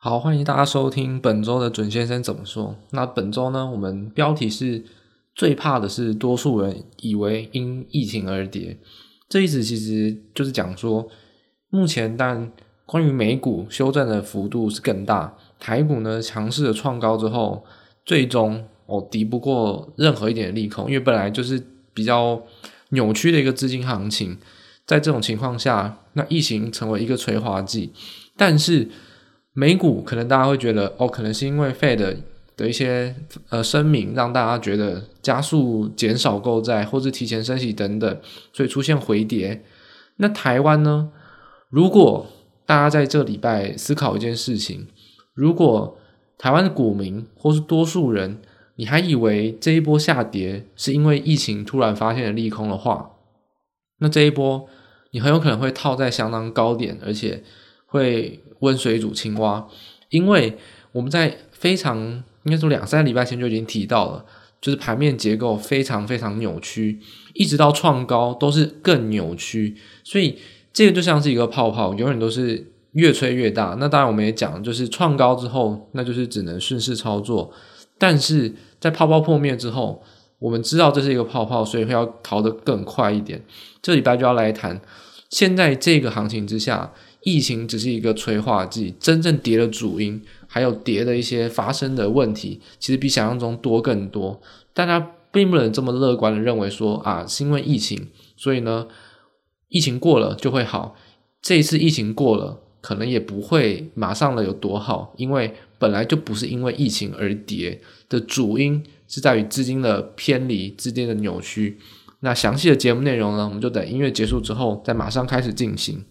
好，欢迎大家收听本周的准先生怎么说。那本周呢，我们标题是最怕的是多数人以为因疫情而跌。这意思其实就是讲说，目前但关于美股修正的幅度是更大，台股呢强势的创高之后，最终哦敌不过任何一点利空，因为本来就是比较扭曲的一个资金行情，在这种情况下，那疫情成为一个催化剂，但是。美股可能大家会觉得哦，可能是因为 Fed 的一些呃声明，让大家觉得加速减少购债，或是提前升息等等，所以出现回跌。那台湾呢？如果大家在这礼拜思考一件事情，如果台湾的股民或是多数人，你还以为这一波下跌是因为疫情突然发现了利空的话，那这一波你很有可能会套在相当高点，而且会。温水煮青蛙，因为我们在非常应该说两三个礼拜前就已经提到了，就是盘面结构非常非常扭曲，一直到创高都是更扭曲，所以这个就像是一个泡泡，永远都是越吹越大。那当然我们也讲，就是创高之后，那就是只能顺势操作，但是在泡泡破灭之后，我们知道这是一个泡泡，所以会要逃得更快一点。这礼拜就要来谈，现在这个行情之下。疫情只是一个催化剂，真正跌的主因，还有跌的一些发生的问题，其实比想象中多更多。大家并不能这么乐观的认为说啊，是因为疫情，所以呢，疫情过了就会好。这一次疫情过了，可能也不会马上的有多好，因为本来就不是因为疫情而跌的主因，是在于资金的偏离、资金的扭曲。那详细的节目内容呢，我们就等音乐结束之后再马上开始进行。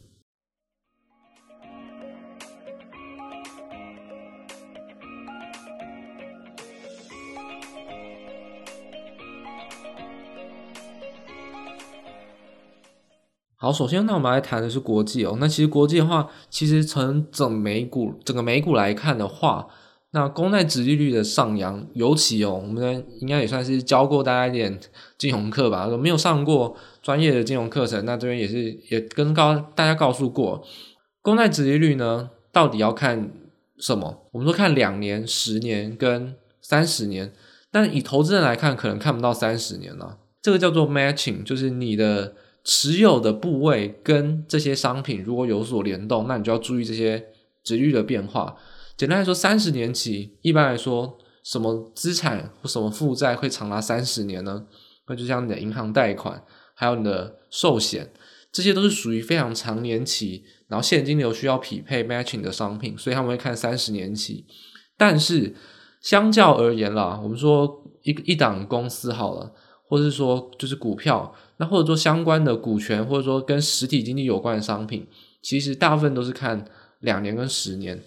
好，首先，那我们来谈的是国际哦。那其实国际的话，其实从整美股整个美股来看的话，那公债殖利率的上扬，尤其哦，我们应该也算是教过大家一点金融课吧。没有上过专业的金融课程，那这边也是也跟告大家告诉过，公债殖利率呢到底要看什么？我们说看两年、十年跟三十年，但以投资人来看，可能看不到三十年了。这个叫做 matching，就是你的。持有的部位跟这些商品如果有所联动，那你就要注意这些值率的变化。简单来说，三十年期一般来说，什么资产或什么负债会长达三十年呢？那就像你的银行贷款，还有你的寿险，这些都是属于非常长年期，然后现金流需要匹配 matching 的商品，所以他们会看三十年期。但是相较而言啦，我们说一一档公司好了。或是说，就是股票，那或者说相关的股权，或者说跟实体经济有关的商品，其实大部分都是看两年跟十年。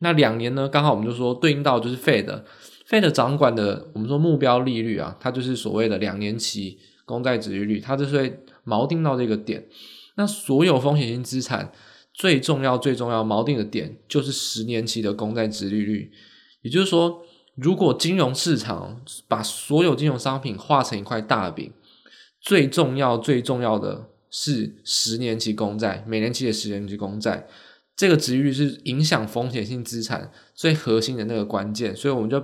那两年呢，刚好我们就说对应到就是 Fed，Fed 掌管的我们说目标利率啊，它就是所谓的两年期公债殖利率，它就是会锚定到这个点。那所有风险性资产最重要、最重要锚定的点，就是十年期的公债殖利率，也就是说。如果金融市场把所有金融商品画成一块大饼，最重要、最重要的是十年期公债，每年期的十年期公债，这个殖利率是影响风险性资产最核心的那个关键。所以我们就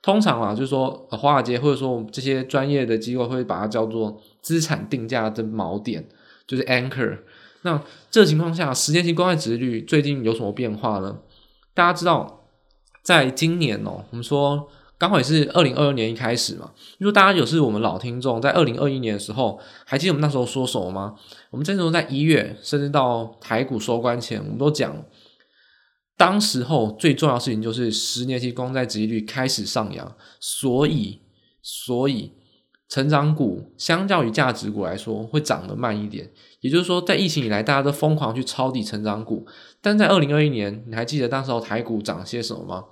通常啊，就是说华尔街或者说我们这些专业的机构会把它叫做资产定价的锚点，就是 anchor。那这个情况下，十年期公债殖利率最近有什么变化呢？大家知道。在今年哦，我们说刚好也是二零二二年一开始嘛。如果大家有是我们老听众，在二零二一年的时候，还记得我们那时候说什么吗？我们这时候在一月，甚至到台股收官前，我们都讲，当时候最重要的事情就是十年期公债殖利率开始上扬，所以，所以。成长股相较于价值股来说，会涨得慢一点。也就是说，在疫情以来，大家都疯狂去抄底成长股，但在二零二一年，你还记得当时候台股涨些什么吗？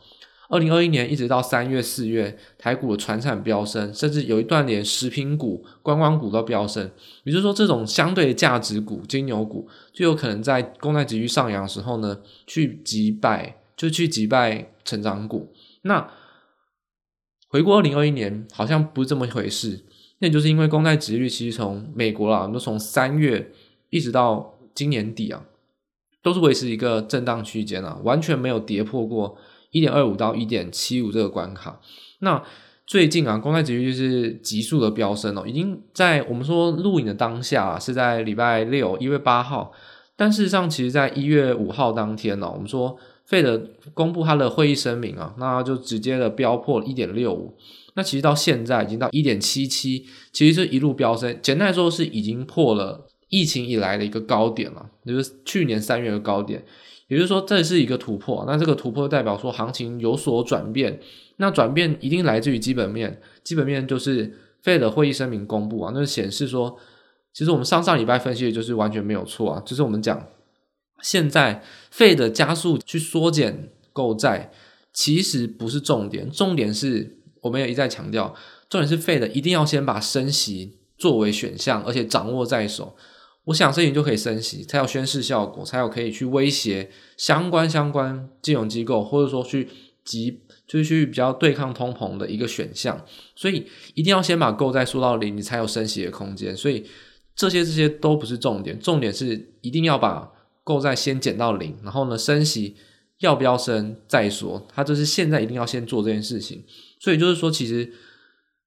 二零二一年一直到三月、四月，台股的船产飙升，甚至有一段连食品股、观光股都飙升。也就是说，这种相对的价值股、金牛股，就有可能在公债殖率上扬的时候呢，去击败，就去击败成长股。那回顾二零二一年，好像不是这么一回事。那就是因为公债殖率其实从美国啦，都从三月一直到今年底啊，都是维持一个震荡区间啊，完全没有跌破过一点二五到一点七五这个关卡。那最近啊，公债殖利率是急速的飙升哦，已经在我们说录影的当下，是在礼拜六一月八号，但事实上，其实在一月五号当天呢，我们说 Fed 公布它的会议声明啊，那就直接的飙破一点六五，那其实到现在已经到一点七七，其实是一路飙升，简单来说是已经破了疫情以来的一个高点了，就是去年三月的高点，也就是说这是一个突破，那这个突破代表说行情有所转变。那转变一定来自于基本面，基本面就是 Fed 的会议声明公布啊，那显示说，其实我们上上礼拜分析的就是完全没有错啊，就是我们讲现在 Fed 加速去缩减购债，其实不是重点，重点是我们也一再强调，重点是 Fed 一定要先把升息作为选项，而且掌握在手。我想升息就可以升息，才有宣示效果，才有可以去威胁相关相关金融机构，或者说去急。就是去比较对抗通膨的一个选项，所以一定要先把购债缩到零，你才有升息的空间。所以这些这些都不是重点，重点是一定要把购债先减到零，然后呢，升息要不要升再说，它就是现在一定要先做这件事情。所以就是说，其实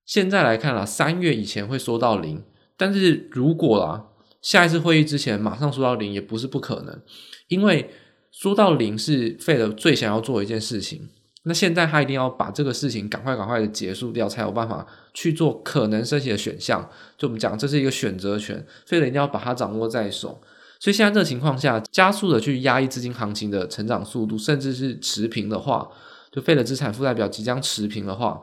现在来看啦，三月以前会缩到零，但是如果啦，下一次会议之前马上说到零也不是不可能，因为说到零是 Fed 最想要做一件事情。那现在他一定要把这个事情赶快赶快的结束掉，才有办法去做可能升息的选项。就我们讲，这是一个选择权，所以一定要把它掌握在手。所以现在这个情况下，加速的去压抑资金行情的成长速度，甚至是持平的话，就费的资产负债表即将持平的话，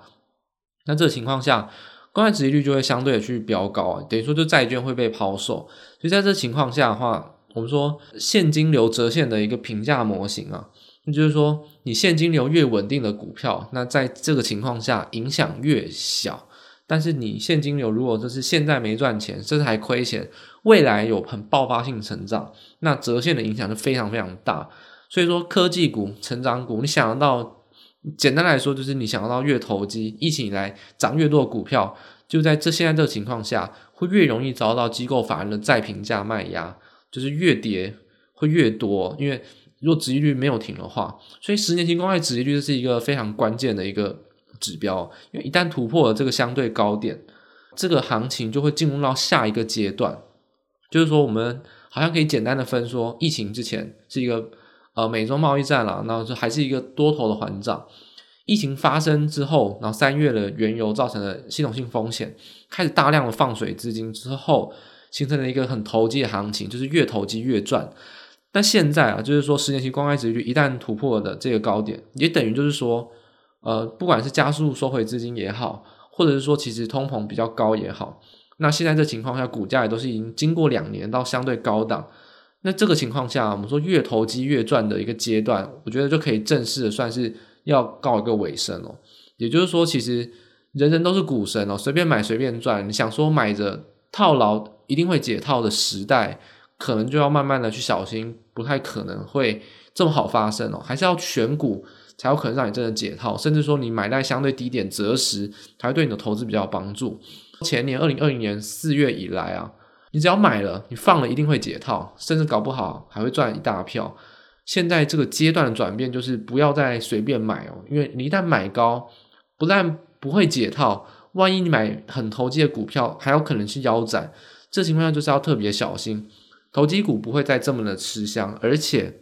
那这个情况下，公债殖利率就会相对的去飙高啊，等于说就债券会被抛售。所以在这情况下的话，我们说现金流折现的一个评价模型啊。那就是说，你现金流越稳定的股票，那在这个情况下影响越小。但是你现金流如果就是现在没赚钱，甚至还亏钱，未来有很爆发性成长，那折现的影响就非常非常大。所以说，科技股、成长股，你想得到，简单来说就是你想要到越投机，疫情以来涨越多的股票，就在这现在这个情况下，会越容易遭到机构法人的再评价卖压，就是越跌会越多，因为。如果殖利率没有停的话，所以十年期公债殖利率是一个非常关键的一个指标，因为一旦突破了这个相对高点，这个行情就会进入到下一个阶段。就是说，我们好像可以简单的分说，疫情之前是一个呃美中贸易战了，然后就还是一个多头的环涨。疫情发生之后，然后三月的原油造成的系统性风险，开始大量的放水资金之后，形成了一个很投机的行情，就是越投机越赚。但现在啊，就是说十年期公债殖利率一旦突破的这个高点，也等于就是说，呃，不管是加速收回资金也好，或者是说其实通膨比较高也好，那现在这情况下，股价也都是已经经过两年到相对高档，那这个情况下，我们说越投机越赚的一个阶段，我觉得就可以正式的算是要告一个尾声了。也就是说，其实人人都是股神哦，随便买随便赚，你想说买着套牢一定会解套的时代。可能就要慢慢的去小心，不太可能会这么好发生哦，还是要选股才有可能让你真的解套，甚至说你买在相对低点择时，才会对你的投资比较有帮助。前年二零二零年四月以来啊，你只要买了，你放了一定会解套，甚至搞不好还会赚一大票。现在这个阶段的转变就是不要再随便买哦，因为你一旦买高，不但不会解套，万一你买很投机的股票，还有可能去腰斩，这情况下就是要特别小心。投机股不会再这么的吃香，而且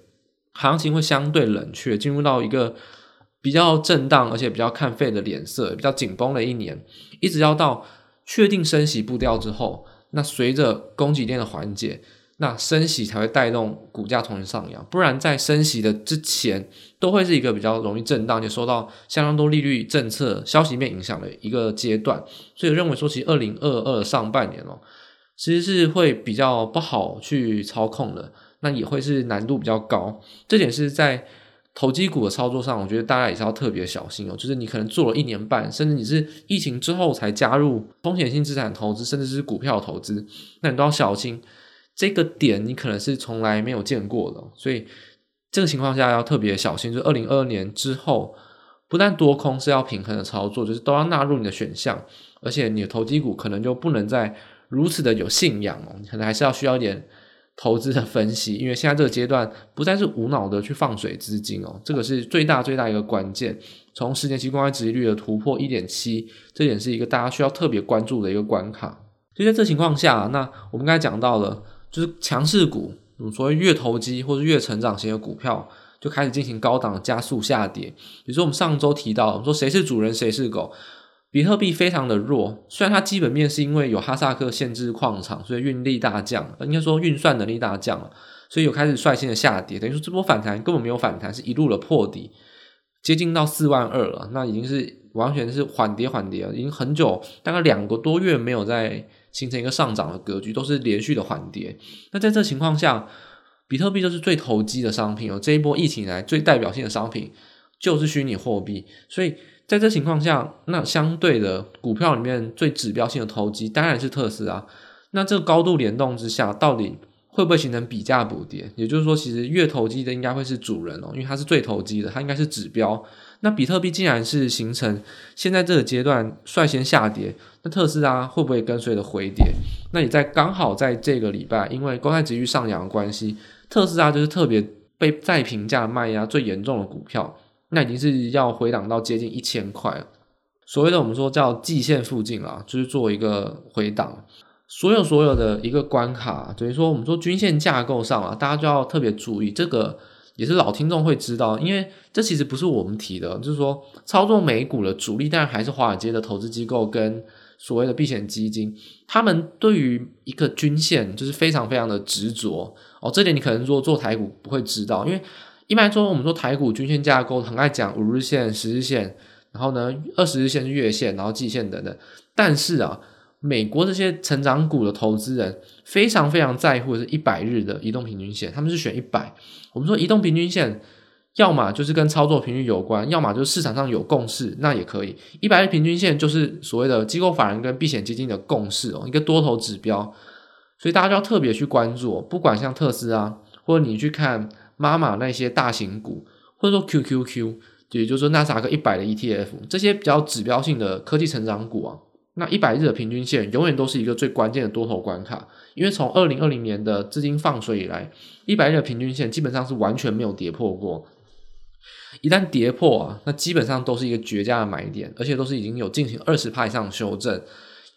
行情会相对冷却，进入到一个比较震荡，而且比较看费的脸色，比较紧绷的一年，一直要到确定升息步调之后，那随着供给链的缓解，那升息才会带动股价重新上扬，不然在升息的之前，都会是一个比较容易震荡，且受到相当多利率政策消息面影响的一个阶段，所以认为说，其实二零二二上半年哦。其实是会比较不好去操控的，那也会是难度比较高。这点是在投机股的操作上，我觉得大家也是要特别小心哦。就是你可能做了一年半，甚至你是疫情之后才加入风险性资产投资，甚至是股票投资，那你都要小心。这个点你可能是从来没有见过的，所以这个情况下要特别小心。就二零二二年之后，不但多空是要平衡的操作，就是都要纳入你的选项，而且你的投机股可能就不能再。如此的有信仰哦，可能还是要需要一点投资的分析，因为现在这个阶段不再是无脑的去放水资金哦，这个是最大最大一个关键。从十年期公开殖利率的突破一点七，这点是一个大家需要特别关注的一个关卡。就在这情况下，那我们刚才讲到了，就是强势股，所谓越投机或者越成长型的股票，就开始进行高档加速下跌。比如说我们上周提到，我们说谁是主人谁是狗。比特币非常的弱，虽然它基本面是因为有哈萨克限制矿场，所以运力大降，应该说运算能力大降了，所以有开始率先的下跌。等于说这波反弹根本没有反弹，是一路的破底，接近到四万二了，那已经是完全是缓跌缓跌了，已经很久，大概两个多月没有再形成一个上涨的格局，都是连续的缓跌。那在这情况下，比特币就是最投机的商品哦，这一波疫情来最代表性的商品就是虚拟货币，所以。在这情况下，那相对的股票里面最指标性的投机当然是特斯拉。那这个高度联动之下，到底会不会形成比价补跌？也就是说，其实越投机的应该会是主人哦，因为它是最投机的，它应该是指标。那比特币既然是形成现在这个阶段率先下跌，那特斯拉会不会跟随的回跌？那也在刚好在这个礼拜，因为公开殖利率上扬的关系，特斯拉就是特别被再评价卖压最严重的股票。那已经是要回档到接近一千块了，所谓的我们说叫季线附近啦，就是做一个回档。所有所有的一个关卡，等于说我们说均线架构上啊，大家就要特别注意，这个也是老听众会知道，因为这其实不是我们提的，就是说操作美股的主力，当然还是华尔街的投资机构跟所谓的避险基金，他们对于一个均线就是非常非常的执着哦。这点你可能说做台股不会知道，因为。一般来说，我们说台股均线架构很爱讲五日线、十日线，然后呢，二十日线是月线，然后季线等等。但是啊，美国这些成长股的投资人非常非常在乎是一百日的移动平均线，他们是选一百。我们说移动平均线，要么就是跟操作频率有关，要么就是市场上有共识，那也可以。一百日平均线就是所谓的机构法人跟避险基金的共识哦，一个多头指标，所以大家就要特别去关注，不管像特斯拉，或者你去看。妈妈那些大型股，或者说 QQQ，也就是说纳斯达克一百的 ETF，这些比较指标性的科技成长股啊，那一百日的平均线永远都是一个最关键的多头关卡，因为从二零二零年的资金放水以来，一百日的平均线基本上是完全没有跌破过，一旦跌破啊，那基本上都是一个绝佳的买点，而且都是已经有进行二十趴以上修正，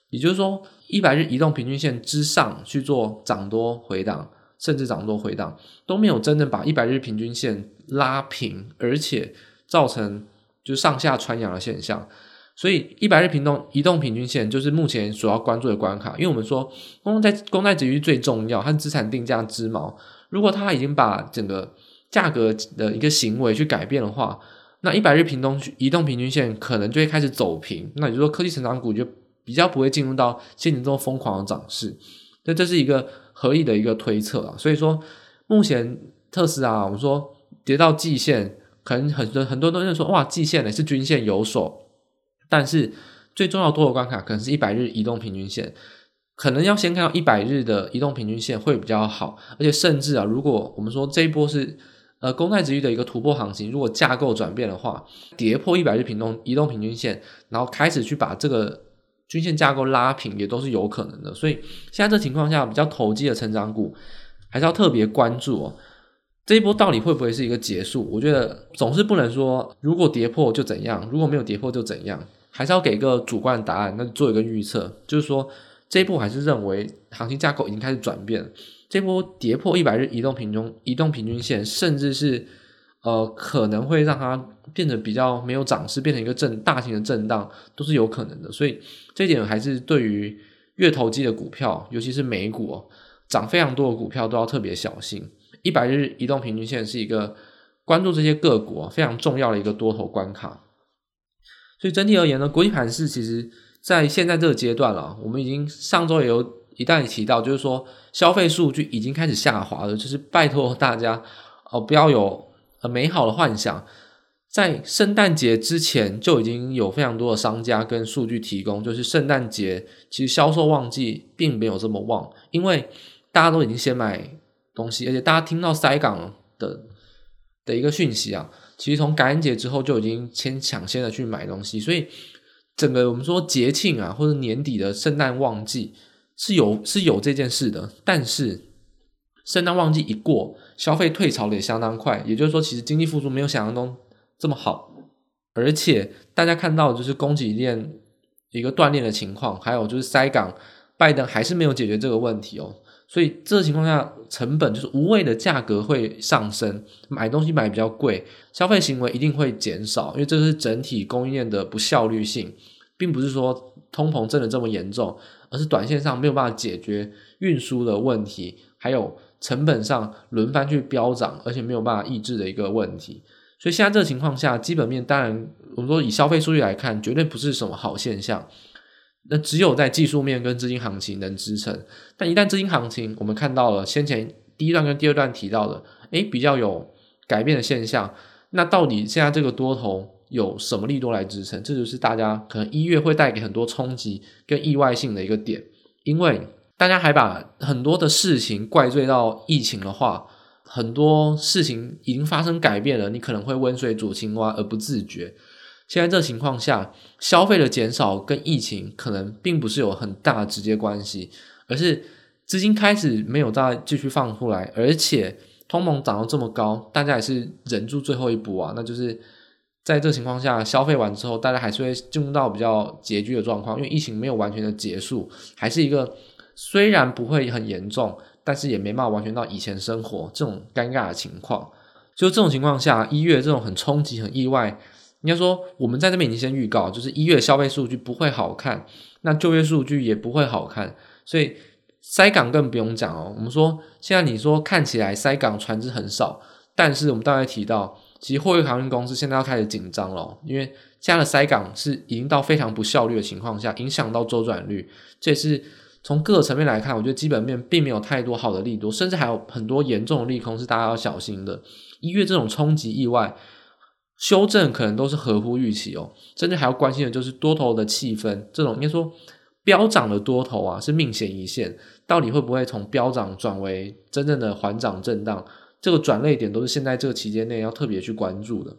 也就是说，一百日移动平均线之上去做涨多回档。甚至涨多回档都没有真正把一百日平均线拉平，而且造成就上下穿阳的现象。所以一百日平动移动平均线就是目前所要关注的关卡。因为我们说公债公债殖利率最重要，它资产定价之锚。如果它已经把整个价格的一个行为去改变的话，那一百日平动移动平均线可能就会开始走平。那也就是说科技成长股就比较不会进入到现在这种疯狂的涨势。那这是一个。合理的一个推测啊，所以说目前特斯拉，我们说跌到季线，可能很多很多都认说哇，季线呢是均线有所，但是最重要多的关卡可能是一百日移动平均线，可能要先看到一百日的移动平均线会比较好，而且甚至啊，如果我们说这一波是呃公债殖利率的一个突破行情，如果架构转变的话，跌破一百日平动移动平均线，然后开始去把这个。均线架构拉平也都是有可能的，所以现在这情况下，比较投机的成长股还是要特别关注哦。这一波到底会不会是一个结束？我觉得总是不能说如果跌破就怎样，如果没有跌破就怎样，还是要给个主观的答案，那做一个预测，就是说这一波还是认为行情架构已经开始转变，这波跌破一百日移动平均移动平均线，甚至是。呃，可能会让它变得比较没有涨势，变成一个震大型的震荡，都是有可能的。所以这点还是对于越投机的股票，尤其是美股，涨非常多的股票都要特别小心。一百日移动平均线是一个关注这些个股非常重要的一个多头关卡。所以整体而言呢，国际盘势其实在现在这个阶段了，我们已经上周也有一旦提到，就是说消费数据已经开始下滑了，就是拜托大家哦，不要有。很美好的幻想，在圣诞节之前就已经有非常多的商家跟数据提供，就是圣诞节其实销售旺季并没有这么旺，因为大家都已经先买东西，而且大家听到塞港的的一个讯息啊，其实从感恩节之后就已经先抢先的去买东西，所以整个我们说节庆啊或者年底的圣诞旺季是有是有这件事的，但是圣诞旺季一过，消费退潮的也相当快，也就是说，其实经济复苏没有想象中这么好，而且大家看到就是供给链一个断裂的情况，还有就是塞港，拜登还是没有解决这个问题哦。所以这情况下，成本就是无谓的价格会上升，买东西买比较贵，消费行为一定会减少，因为这是整体供应链的不效率性，并不是说通膨真的这么严重，而是短线上没有办法解决运输的问题，还有成本上轮番去飙涨，而且没有办法抑制的一个问题。所以现在这个情况下，基本面当然我们说以消费数据来看，绝对不是什么好现象。那只有在技术面跟资金行情能支撑，但一旦资金行情，我们看到了先前第一段跟第二段提到的，诶，比较有改变的现象，那到底现在这个多头有什么利多来支撑？这就是大家可能一月会带给很多冲击跟意外性的一个点，因为大家还把很多的事情怪罪到疫情的话，很多事情已经发生改变了，你可能会温水煮青蛙而不自觉。现在这情况下，消费的减少跟疫情可能并不是有很大直接关系，而是资金开始没有再继续放出来，而且通膨涨到这么高，大家也是忍住最后一搏啊。那就是在这情况下，消费完之后，大家还是会进入到比较拮据的状况，因为疫情没有完全的结束，还是一个虽然不会很严重，但是也没办法完全到以前生活这种尴尬的情况。就这种情况下，一月这种很冲击、很意外。应该说，我们在这边已经先预告，就是一月消费数据不会好看，那就业数据也不会好看，所以塞港更不用讲哦。我们说，现在你说看起来塞港船只很少，但是我们刚才提到，其实货运航运公司现在要开始紧张了，因为现在的塞港是已经到非常不效率的情况下，影响到周转率。这也是从各个层面来看，我觉得基本面并没有太多好的利多，甚至还有很多严重的利空是大家要小心的。一月这种冲击意外。修正可能都是合乎预期哦，甚至还要关心的就是多头的气氛，这种应该说飙涨的多头啊是命悬一线，到底会不会从飙涨转为真正的缓涨震荡？这个转捩点都是现在这个期间内要特别去关注的。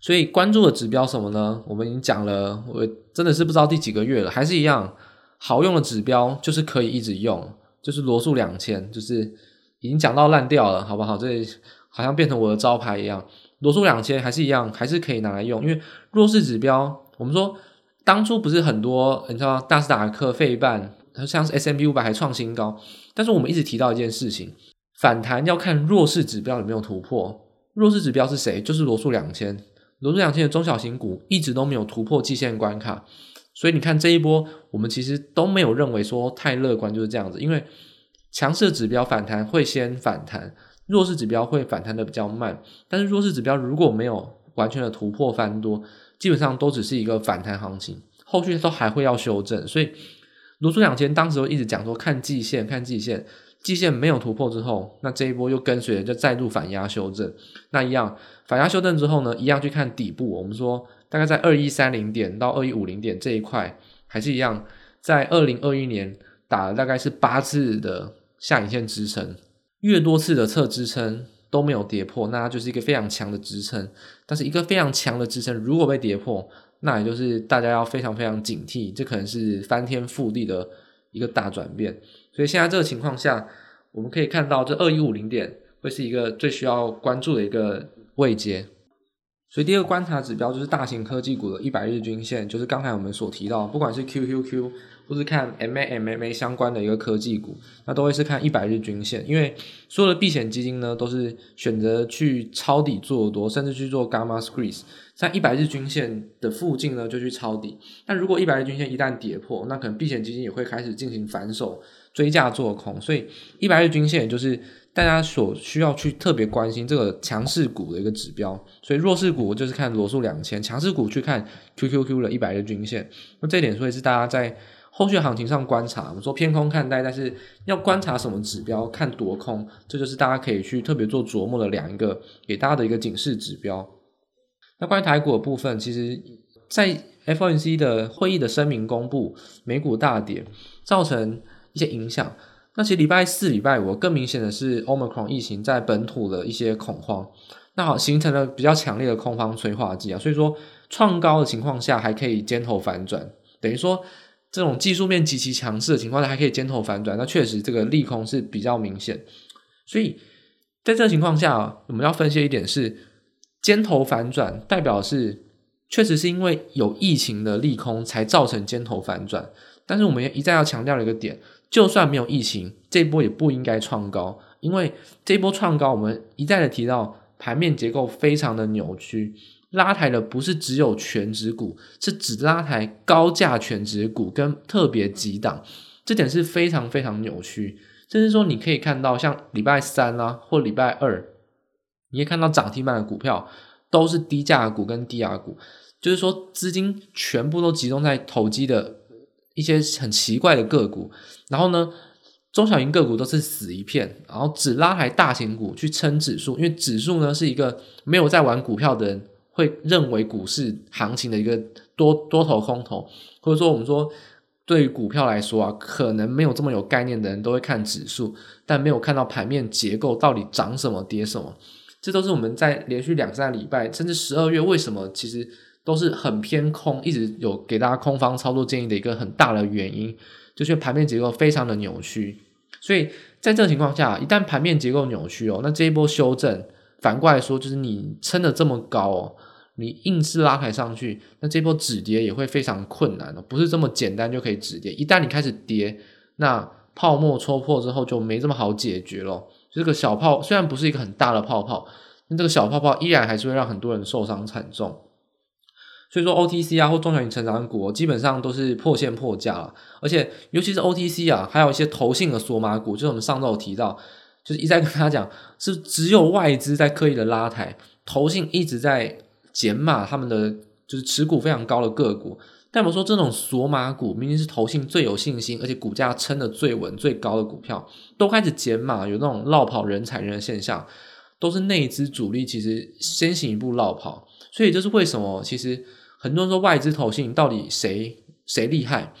所以关注的指标什么呢？我们已经讲了，我真的是不知道第几个月了，还是一样好用的指标，就是可以一直用，就是罗素两千，就是已经讲到烂掉了，好不好？这好像变成我的招牌一样。罗素两千还是一样，还是可以拿来用，因为弱势指标，我们说当初不是很多，你知道，纳斯达克、费半，像是 S M B 五百还创新高，但是我们一直提到一件事情，反弹要看弱势指标有没有突破。弱势指标是谁？就是罗素两千，罗素两千的中小型股一直都没有突破季线关卡，所以你看这一波，我们其实都没有认为说太乐观，就是这样子，因为强势指标反弹会先反弹。弱势指标会反弹的比较慢，但是弱势指标如果没有完全的突破翻多，基本上都只是一个反弹行情，后续都还会要修正。所以罗素两千当时都一直讲说看季线，看季线，季线没有突破之后，那这一波又跟随着就再度反压修正。那一样反压修正之后呢，一样去看底部，我们说大概在二一三零点到二一五零点这一块，还是一样在二零二一年打了大概是八次的下影线支撑。越多次的测支撑都没有跌破，那它就是一个非常强的支撑。但是一个非常强的支撑如果被跌破，那也就是大家要非常非常警惕，这可能是翻天覆地的一个大转变。所以现在这个情况下，我们可以看到这二一五零点会是一个最需要关注的一个位阶。所以第二个观察指标就是大型科技股的一百日均线，就是刚才我们所提到，不管是 QQQ 或是看 MA MMA 相关的一个科技股，那都会是看一百日均线，因为所有的避险基金呢都是选择去抄底做多，甚至去做 Gamma Squeeze，在一百日均线的附近呢就去抄底。但如果一百日均线一旦跌破，那可能避险基金也会开始进行反手追价做空，所以一百日均线就是。大家所需要去特别关心这个强势股的一个指标，所以弱势股就是看罗素两千，强势股去看 QQQ 的一百日均线。那这点所以是大家在后续行情上观察，我们说偏空看待，但是要观察什么指标，看多空，这就是大家可以去特别做琢磨的两个给大家的一个警示指标。那关于台股的部分，其实在 FOMC 的会议的声明公布，美股大跌，造成一些影响。那其实礼拜四、礼拜五更明显的是 Omicron 疫情在本土的一些恐慌，那好形成了比较强烈的空方催化剂啊，所以说创高的情况下还可以尖头反转，等于说这种技术面极其强势的情况下，还可以尖头反转，那确实这个利空是比较明显。所以在这个情况下，我们要分析一点是，尖头反转代表是确实是因为有疫情的利空才造成尖头反转。但是我们一再要强调的一个点，就算没有疫情，这波也不应该创高，因为这波创高，我们一再的提到盘面结构非常的扭曲，拉抬的不是只有全值股，是只拉抬高价全值股跟特别几档，这点是非常非常扭曲。甚至说你可以看到，像礼拜三啊或礼拜二，你也看到涨停板的股票都是低价股跟低价股，就是说资金全部都集中在投机的。一些很奇怪的个股，然后呢，中小型个股都是死一片，然后只拉抬大型股去撑指数，因为指数呢是一个没有在玩股票的人会认为股市行情的一个多多头空头，或者说我们说对于股票来说啊，可能没有这么有概念的人都会看指数，但没有看到盘面结构到底涨什么跌什么，这都是我们在连续两三个礼拜甚至十二月为什么其实。都是很偏空，一直有给大家空方操作建议的一个很大的原因，就是盘面结构非常的扭曲。所以在这个情况下，一旦盘面结构扭曲哦，那这一波修正反过来说，就是你撑得这么高哦，你硬是拉抬上去，那这波止跌也会非常困难哦，不是这么简单就可以止跌。一旦你开始跌，那泡沫戳破之后就没这么好解决咯。这个小泡虽然不是一个很大的泡泡，但这个小泡泡依然还是会让很多人受伤惨重。所以说 OTC 啊，或中小型成长股基本上都是破线破价了，而且尤其是 OTC 啊，还有一些投信的索马股，就是我们上周有提到，就是一再跟大家讲，是只有外资在刻意的拉抬，投信一直在减码他们的就是持股非常高的个股。但我说这种索马股明明是投信最有信心，而且股价撑得最稳最高的股票，都开始减码，有那种落跑人踩人的现象，都是内资主力其实先行一步落跑，所以这是为什么其实。很多人说外资投信到底谁谁厉害？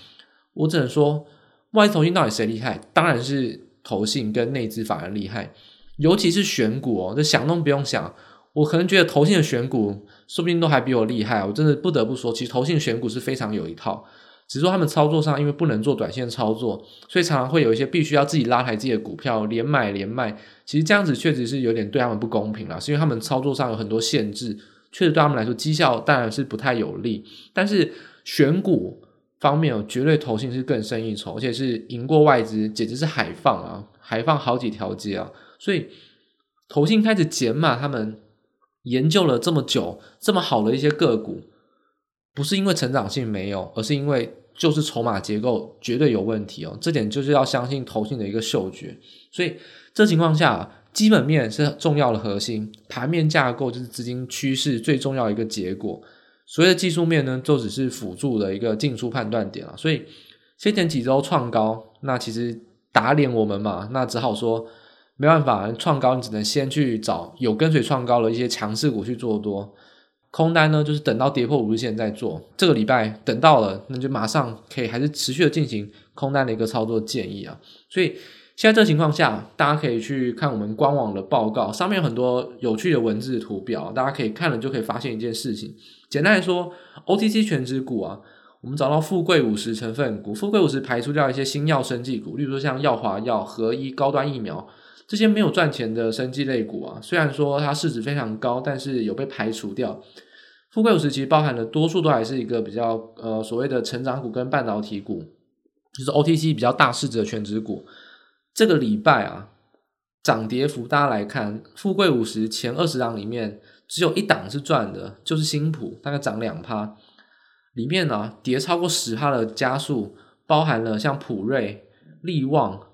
我只能说外资投信到底谁厉害？当然是投信跟内资法人厉害，尤其是选股哦，这想都不用想。我可能觉得投信的选股说不定都还比我厉害。我真的不得不说，其实投信选股是非常有一套，只是说他们操作上因为不能做短线操作，所以常常会有一些必须要自己拉抬自己的股票，连买连卖。其实这样子确实是有点对他们不公平啦，是因为他们操作上有很多限制。确实对他们来说，绩效当然是不太有利。但是选股方面，哦绝对投信是更胜一筹，而且是赢过外资，简直是海放啊，海放好几条街啊！所以投信开始减码，他们研究了这么久，这么好的一些个股，不是因为成长性没有，而是因为就是筹码结构绝对有问题哦。这点就是要相信投信的一个嗅觉。所以这情况下。基本面是重要的核心，盘面架构就是资金趋势最重要的一个结果。所谓的技术面呢，就只是辅助的一个进出判断点了。所以先前几周创高，那其实打脸我们嘛，那只好说没办法，创高你只能先去找有跟随创高的一些强势股去做多。空单呢，就是等到跌破五日线再做。这个礼拜等到了，那就马上可以还是持续的进行空单的一个操作建议啊。所以。现在这个情况下，大家可以去看我们官网的报告，上面有很多有趣的文字图表，大家可以看了就可以发现一件事情。简单来说，OTC 全值股啊，我们找到富贵五十成分股，富贵五十排除掉一些新药生技股，例如说像药华药、合一、高端疫苗这些没有赚钱的生技类股啊，虽然说它市值非常高，但是有被排除掉。富贵五十其实包含的多数都还是一个比较呃所谓的成长股跟半导体股，就是 OTC 比较大市值的全值股。这个礼拜啊，涨跌幅大家来看，富贵五十前二十档里面只有一档是赚的，就是新普，大概涨两趴。里面呢、啊，跌超过十趴的加速，包含了像普瑞、力旺、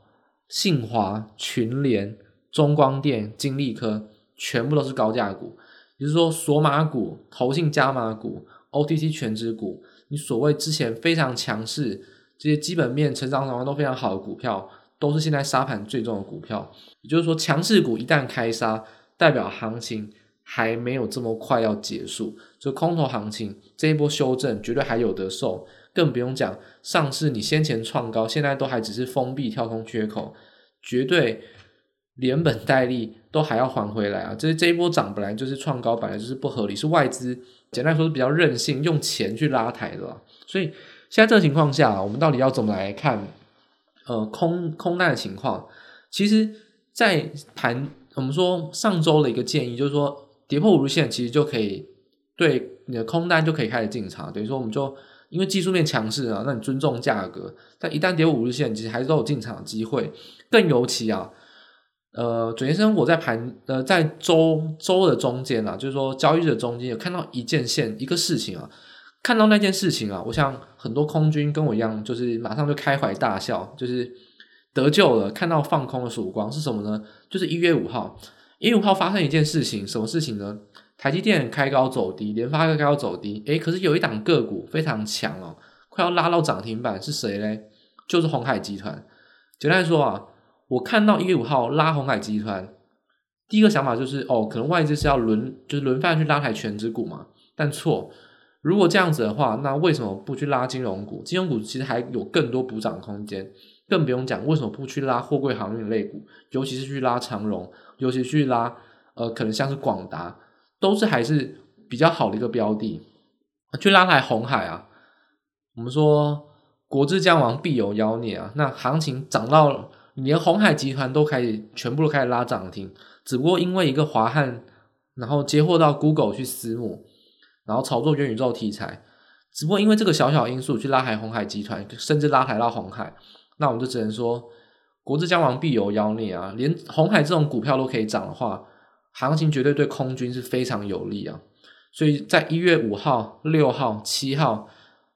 信华、群联、中光电、金利科，全部都是高价股。也就是说，锁码股、投信加码股、OTC 全值股，你所谓之前非常强势，这些基本面成长状况都非常好的股票。都是现在杀盘最重的股票，也就是说，强势股一旦开杀，代表行情还没有这么快要结束，所以空头行情这一波修正绝对还有得受，更不用讲上次你先前创高，现在都还只是封闭跳空缺口，绝对连本带利都还要还回来啊！这这一波涨本来就是创高，本来就是不合理，是外资简单说是比较任性，用钱去拉抬的，所以。现在这个情况下，我们到底要怎么来看？呃，空空单的情况，其实，在盘我们说上周的一个建议，就是说跌破五日线，其实就可以对你的空单就可以开始进场。等于说，我们就因为技术面强势啊，那你尊重价格，但一旦跌破五日线，其实还是都有进场的机会。更尤其啊，呃，准先生我在盘呃在周周的中间啊，就是说交易日的中间有看到一件线一个事情啊。看到那件事情啊，我想很多空军跟我一样，就是马上就开怀大笑，就是得救了。看到放空的曙光是什么呢？就是一月五号，一月五号发生一件事情，什么事情呢？台积电开高走低，联发科开高走低，诶，可是有一档个股非常强哦，快要拉到涨停板，是谁嘞？就是鸿海集团。简单来说啊，我看到一月五号拉红海集团，第一个想法就是哦，可能外资是要轮，就是轮番去拉抬权值股嘛，但错。如果这样子的话，那为什么不去拉金融股？金融股其实还有更多补涨空间，更不用讲为什么不去拉货柜航运类股，尤其是去拉长荣，尤其去拉呃，可能像是广达，都是还是比较好的一个标的。去拉来红海啊，我们说国之将亡，必有妖孽啊。那行情涨到连红海集团都开始全部都开始拉涨停，只不过因为一个华汉，然后接货到 Google 去私募。然后炒作元宇宙题材，只不过因为这个小小因素去拉抬鸿海集团，甚至拉抬到红海，那我们就只能说，国之将亡必有妖孽啊！连红海这种股票都可以涨的话，行情绝对对空军是非常有利啊！所以在一月五号、六号、七号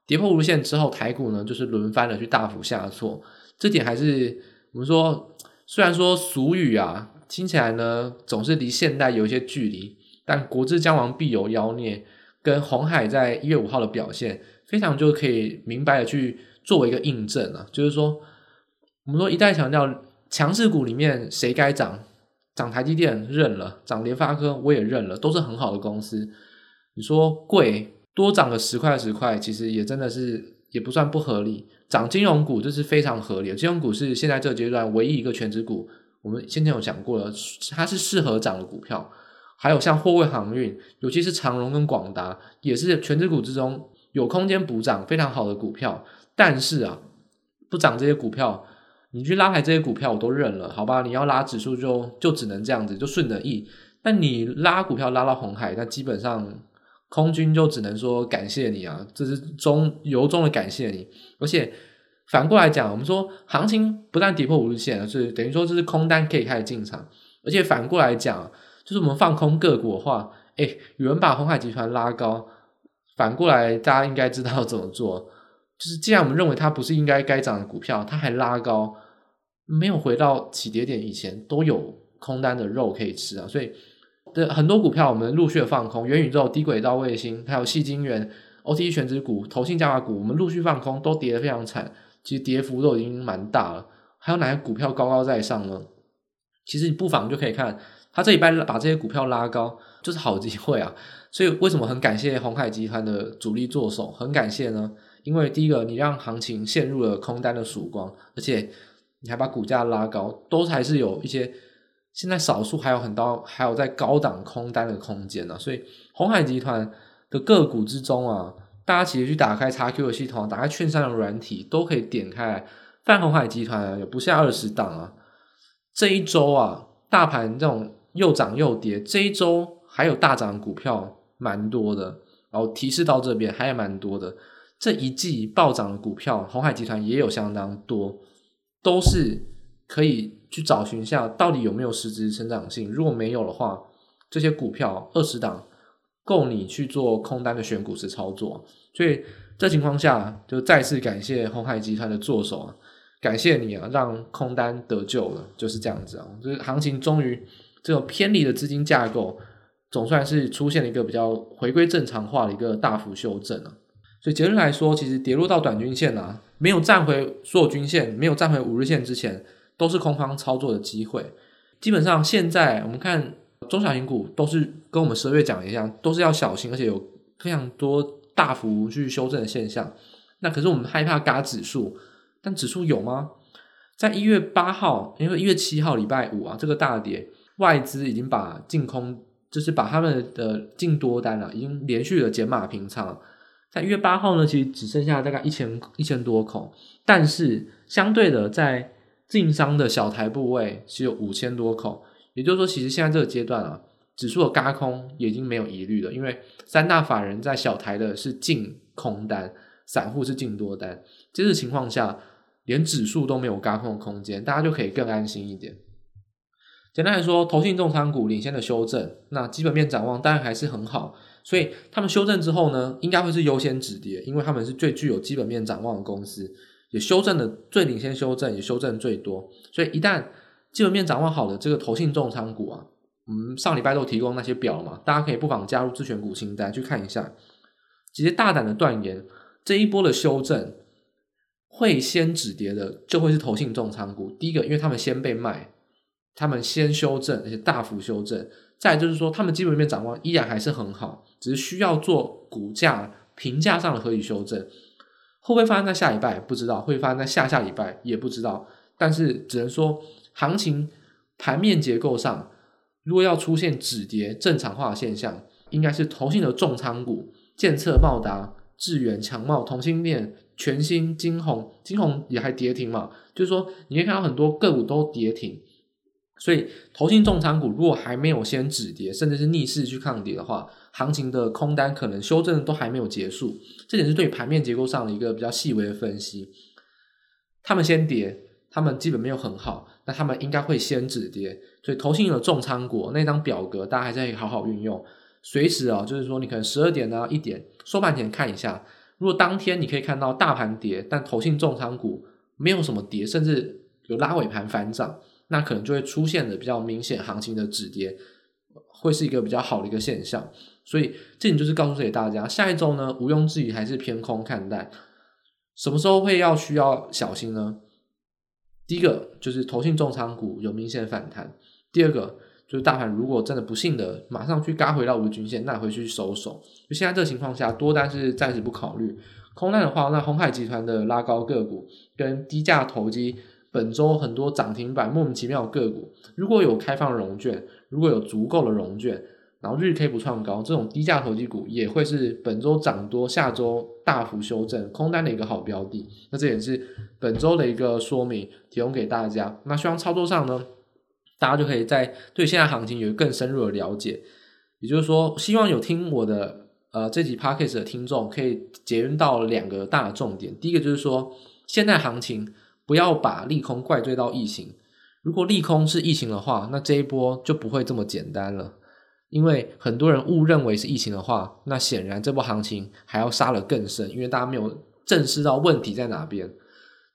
跌破五日线之后，台股呢就是轮番的去大幅下挫，这点还是我们说，虽然说俗语啊听起来呢总是离现代有一些距离，但国之将亡必有妖孽。跟红海在一月五号的表现，非常就可以明白的去作为一个印证啊，就是说，我们说一再强调强势股里面谁该涨，涨台积电认了，涨联发科我也认了，都是很好的公司。你说贵多涨个十块十块，其实也真的是也不算不合理。涨金融股这是非常合理的，金融股是现在这个阶段唯一一个全值股，我们先前有讲过了，它是适合涨的股票。还有像货柜航运，尤其是长荣跟广达，也是权值股之中有空间补涨非常好的股票。但是啊，不涨这些股票，你去拉抬这些股票，我都认了，好吧？你要拉指数就就只能这样子，就顺着意。但你拉股票拉到红海，那基本上空军就只能说感谢你啊，这是中由衷的感谢你。而且反过来讲，我们说行情不但跌破五日线，是等于说这是空单可以开始进场。而且反过来讲。就是我们放空个股的话，诶，有人把鸿海集团拉高，反过来大家应该知道怎么做。就是既然我们认为它不是应该该涨的股票，它还拉高，没有回到起跌点以前，都有空单的肉可以吃啊。所以的很多股票我们陆续的放空，元宇宙、低轨道卫星，还有矽晶圆、OTC 权值股、投信加码股，我们陆续放空，都跌得非常惨，其实跌幅都已经蛮大了。还有哪些股票高高在上呢？其实你不妨就可以看。他这一半把这些股票拉高，就是好机会啊！所以为什么很感谢鸿海集团的主力作手？很感谢呢，因为第一个，你让行情陷入了空单的曙光，而且你还把股价拉高，都还是有一些现在少数还有很多还有在高档空单的空间呢、啊。所以鸿海集团的个股之中啊，大家其实去打开 XQ 的系统，打开券商的软体，都可以点开。泛鸿海集团啊，有不下二十档啊，这一周啊，大盘这种。又涨又跌，这一周还有大涨股票蛮多的，然后提示到这边还有蛮多的。这一季暴涨的股票，鸿海集团也有相当多，都是可以去找寻一下到底有没有实质成长性。如果没有的话，这些股票二十档够你去做空单的选股池操作。所以这情况下，就再次感谢鸿海集团的作手啊，感谢你啊，让空单得救了，就是这样子啊，就是行情终于。这种偏离的资金架构，总算是出现了一个比较回归正常化的一个大幅修正了。所以结论来说，其实跌落到短均线啊，没有站回所有均线，没有站回五日线之前，都是空方操作的机会。基本上现在我们看中小型股，都是跟我们十二月讲一样，都是要小心，而且有非常多大幅去修正的现象。那可是我们害怕嘎指数，但指数有吗？在一月八号，因为一月七号礼拜五啊，这个大跌。外资已经把净空，就是把他们的净多单啊，已经连续的减码平仓，在一月八号呢，其实只剩下大概一千一千多口，但是相对的，在净商的小台部位只有五千多口，也就是说，其实现在这个阶段啊，指数的轧空也已经没有疑虑了，因为三大法人在小台的是净空单，散户是净多单，这种情况下，连指数都没有轧空的空间，大家就可以更安心一点。简单来说，投信重仓股领先的修正，那基本面展望当然还是很好，所以他们修正之后呢，应该会是优先止跌，因为他们是最具有基本面展望的公司，也修正的最领先修正，也修正最多，所以一旦基本面展望好的这个投信重仓股啊，嗯，上礼拜都提供那些表嘛，大家可以不妨加入自选股清单去看一下，直接大胆的断言，这一波的修正会先止跌的，就会是投信重仓股，第一个，因为他们先被卖。他们先修正，而且大幅修正。再就是说，他们基本面展望依然还是很好，只是需要做股价评价上的合理修正。会不会发生在下礼拜？不知道。会发生在下下礼拜？也不知道。但是只能说，行情盘面结构上，如果要出现止跌正常化的现象，应该是投信的重仓股，建策、茂达、智远、强茂、同欣电、全新、晶宏、晶宏也还跌停嘛？就是说，你可以看到很多个股都跌停。所以，投信重仓股如果还没有先止跌，甚至是逆势去抗跌的话，行情的空单可能修正都还没有结束。这点是对盘面结构上的一个比较细微的分析。他们先跌，他们基本没有很好，那他们应该会先止跌。所以，投信的重仓股那张表格，大家还是好好运用。随时啊，就是说你可能十二点啊、一点收盘前看一下，如果当天你可以看到大盘跌，但投信重仓股没有什么跌，甚至有拉尾盘反涨。那可能就会出现的比较明显行情的止跌，会是一个比较好的一个现象。所以这点就是告诉给大家，下一周呢，毋庸置疑还是偏空看待。什么时候会要需要小心呢？第一个就是投信重仓股有明显反弹，第二个就是大盘如果真的不幸的马上去嘎回到五日均线，那回去收手。就现在这个情况下，多单是暂时不考虑，空单的话，那红海集团的拉高个股跟低价投机。本周很多涨停板莫名其妙的个股，如果有开放融券，如果有足够的融券，然后日 K 不创高，这种低价投机股也会是本周涨多，下周大幅修正空单的一个好标的。那这也是本周的一个说明，提供给大家。那希望操作上呢，大家就可以在对现在行情有更深入的了解。也就是说，希望有听我的呃这集 Podcast 的听众可以结论到两个大重点。第一个就是说，现在行情。不要把利空怪罪到疫情。如果利空是疫情的话，那这一波就不会这么简单了。因为很多人误认为是疫情的话，那显然这波行情还要杀得更深，因为大家没有正视到问题在哪边。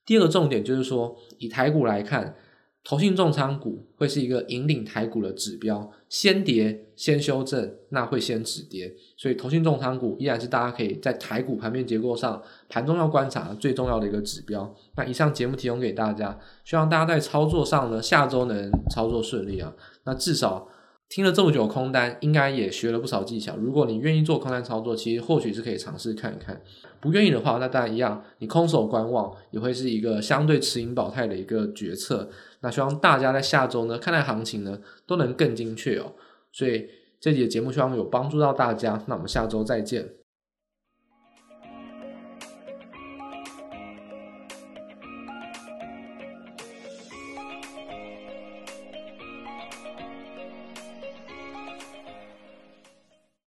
第二个重点就是说，以台股来看。投信重仓股会是一个引领台股的指标，先跌先修正，那会先止跌，所以投信重仓股依然是大家可以在台股盘面结构上盘中要观察最重要的一个指标。那以上节目提供给大家，希望大家在操作上呢，下周能操作顺利啊。那至少。听了这么久空单，应该也学了不少技巧。如果你愿意做空单操作，其实或许是可以尝试看一看。不愿意的话，那当然一样，你空手观望也会是一个相对持盈保态的一个决策。那希望大家在下周呢，看待行情呢，都能更精确哦。所以这集的节目希望有帮助到大家。那我们下周再见。